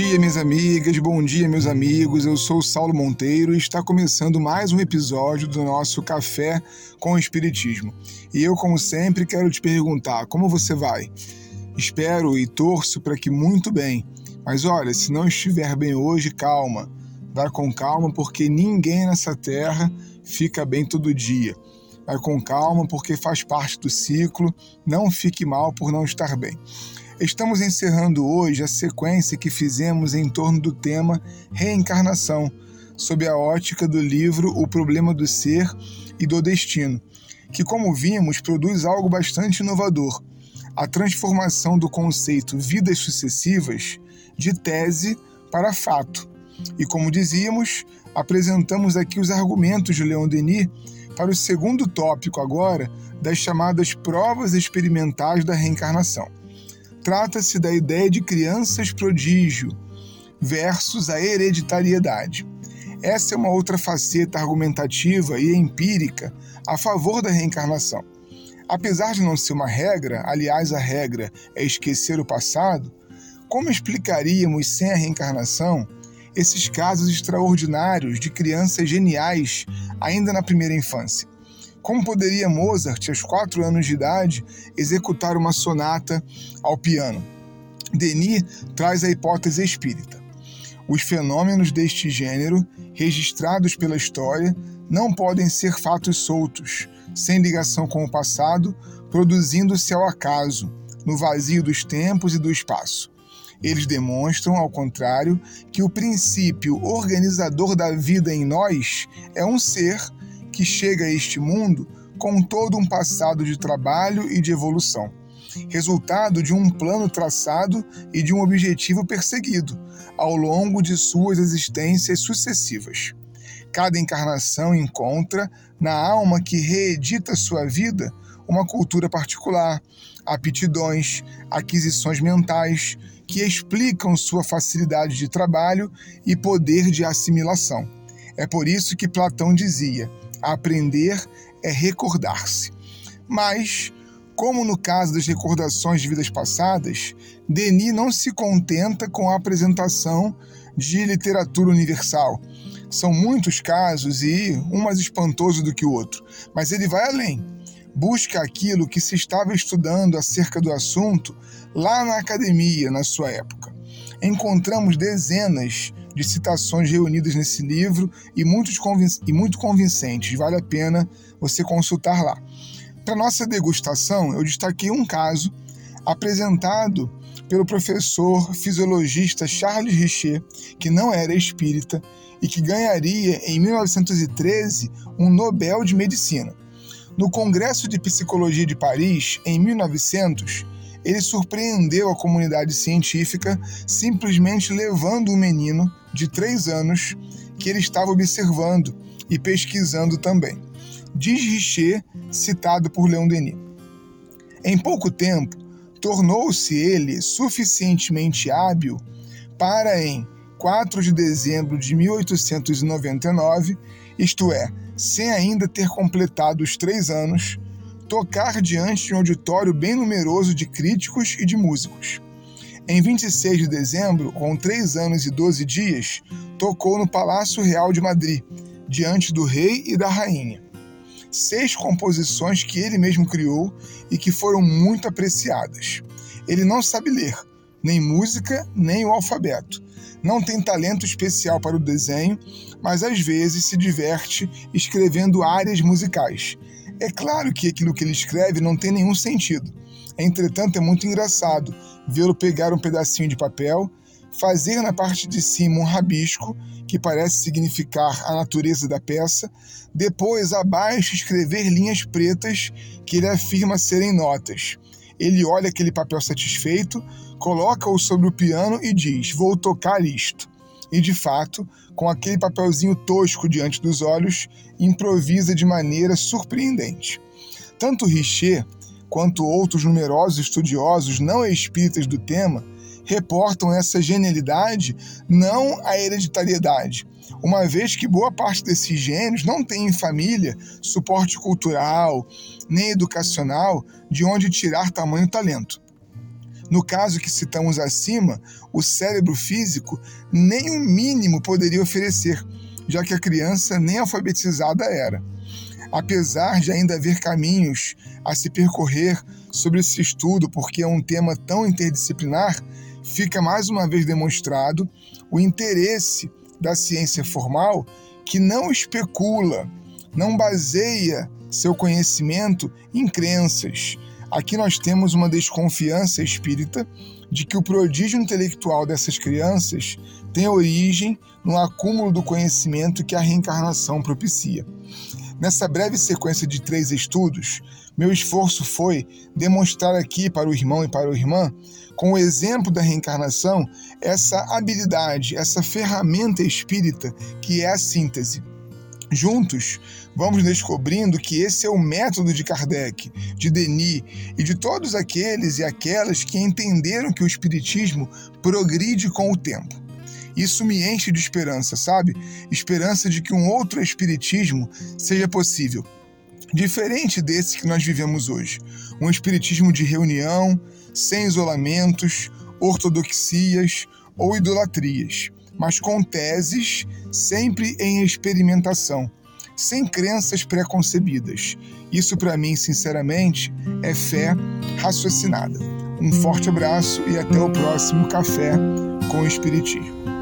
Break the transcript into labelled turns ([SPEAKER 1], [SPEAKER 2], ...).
[SPEAKER 1] dia, minhas amigas, bom dia, meus amigos. Eu sou o Saulo Monteiro e está começando mais um episódio do nosso Café com o Espiritismo. E eu, como sempre, quero te perguntar: como você vai? Espero e torço para que muito bem. Mas olha, se não estiver bem hoje, calma. Vai com calma, porque ninguém nessa terra fica bem todo dia. Vai com calma, porque faz parte do ciclo. Não fique mal por não estar bem. Estamos encerrando hoje a sequência que fizemos em torno do tema reencarnação, sob a ótica do livro O Problema do Ser e do Destino, que, como vimos, produz algo bastante inovador: a transformação do conceito vidas sucessivas de tese para fato. E como dizíamos, apresentamos aqui os argumentos de Leon Denis para o segundo tópico agora das chamadas provas experimentais da reencarnação. Trata-se da ideia de crianças prodígio versus a hereditariedade. Essa é uma outra faceta argumentativa e empírica a favor da reencarnação. Apesar de não ser uma regra, aliás, a regra é esquecer o passado, como explicaríamos sem a reencarnação esses casos extraordinários de crianças geniais ainda na primeira infância? Como poderia Mozart, aos quatro anos de idade, executar uma sonata ao piano? Denis traz a hipótese espírita. Os fenômenos deste gênero, registrados pela história, não podem ser fatos soltos, sem ligação com o passado, produzindo-se ao acaso, no vazio dos tempos e do espaço. Eles demonstram, ao contrário, que o princípio organizador da vida em nós é um ser que chega a este mundo com todo um passado de trabalho e de evolução, resultado de um plano traçado e de um objetivo perseguido ao longo de suas existências sucessivas. Cada encarnação encontra, na alma que reedita sua vida, uma cultura particular, aptidões, aquisições mentais que explicam sua facilidade de trabalho e poder de assimilação. É por isso que Platão dizia: Aprender é recordar-se. Mas, como no caso das recordações de vidas passadas, Denis não se contenta com a apresentação de literatura universal. São muitos casos e um mais espantoso do que o outro, mas ele vai além. Busca aquilo que se estava estudando acerca do assunto lá na academia, na sua época. Encontramos dezenas de citações reunidas nesse livro e, muitos e muito convincentes. Vale a pena você consultar lá. Para nossa degustação, eu destaquei um caso apresentado pelo professor fisiologista Charles Richer, que não era espírita e que ganharia em 1913 um Nobel de Medicina. No Congresso de Psicologia de Paris, em 1900, ele surpreendeu a comunidade científica simplesmente levando um menino de três anos que ele estava observando e pesquisando também. Diz Richer, citado por Leon Denis. Em pouco tempo, tornou-se ele suficientemente hábil para, em 4 de dezembro de 1899, isto é, sem ainda ter completado os três anos, tocar diante de um auditório bem numeroso de críticos e de músicos. Em 26 de dezembro, com três anos e doze dias, tocou no Palácio Real de Madrid, diante do rei e da rainha. Seis composições que ele mesmo criou e que foram muito apreciadas. Ele não sabe ler, nem música, nem o alfabeto. Não tem talento especial para o desenho, mas às vezes se diverte escrevendo áreas musicais é claro que aquilo que ele escreve não tem nenhum sentido. Entretanto, é muito engraçado vê-lo pegar um pedacinho de papel, fazer na parte de cima um rabisco, que parece significar a natureza da peça, depois abaixo escrever linhas pretas que ele afirma serem notas. Ele olha aquele papel satisfeito, coloca-o sobre o piano e diz: Vou tocar isto e, de fato, com aquele papelzinho tosco diante dos olhos, improvisa de maneira surpreendente. Tanto Richer quanto outros numerosos estudiosos não espíritas do tema reportam essa genialidade não à hereditariedade, uma vez que boa parte desses gênios não tem em família suporte cultural nem educacional de onde tirar tamanho talento. No caso que citamos acima, o cérebro físico nem o mínimo poderia oferecer, já que a criança nem alfabetizada era. Apesar de ainda haver caminhos a se percorrer sobre esse estudo, porque é um tema tão interdisciplinar, fica mais uma vez demonstrado o interesse da ciência formal que não especula, não baseia seu conhecimento em crenças. Aqui nós temos uma desconfiança espírita de que o prodígio intelectual dessas crianças tem origem no acúmulo do conhecimento que a reencarnação propicia. Nessa breve sequência de três estudos, meu esforço foi demonstrar aqui para o irmão e para a irmã, com o exemplo da reencarnação, essa habilidade, essa ferramenta espírita que é a síntese. Juntos, vamos descobrindo que esse é o método de Kardec, de Denis e de todos aqueles e aquelas que entenderam que o Espiritismo progride com o tempo. Isso me enche de esperança, sabe? Esperança de que um outro espiritismo seja possível. Diferente desse que nós vivemos hoje. Um espiritismo de reunião, sem isolamentos, ortodoxias ou idolatrias, mas com teses sempre em experimentação, sem crenças preconcebidas. Isso, para mim, sinceramente, é fé raciocinada. Um forte abraço e até o próximo Café com o Espiritismo.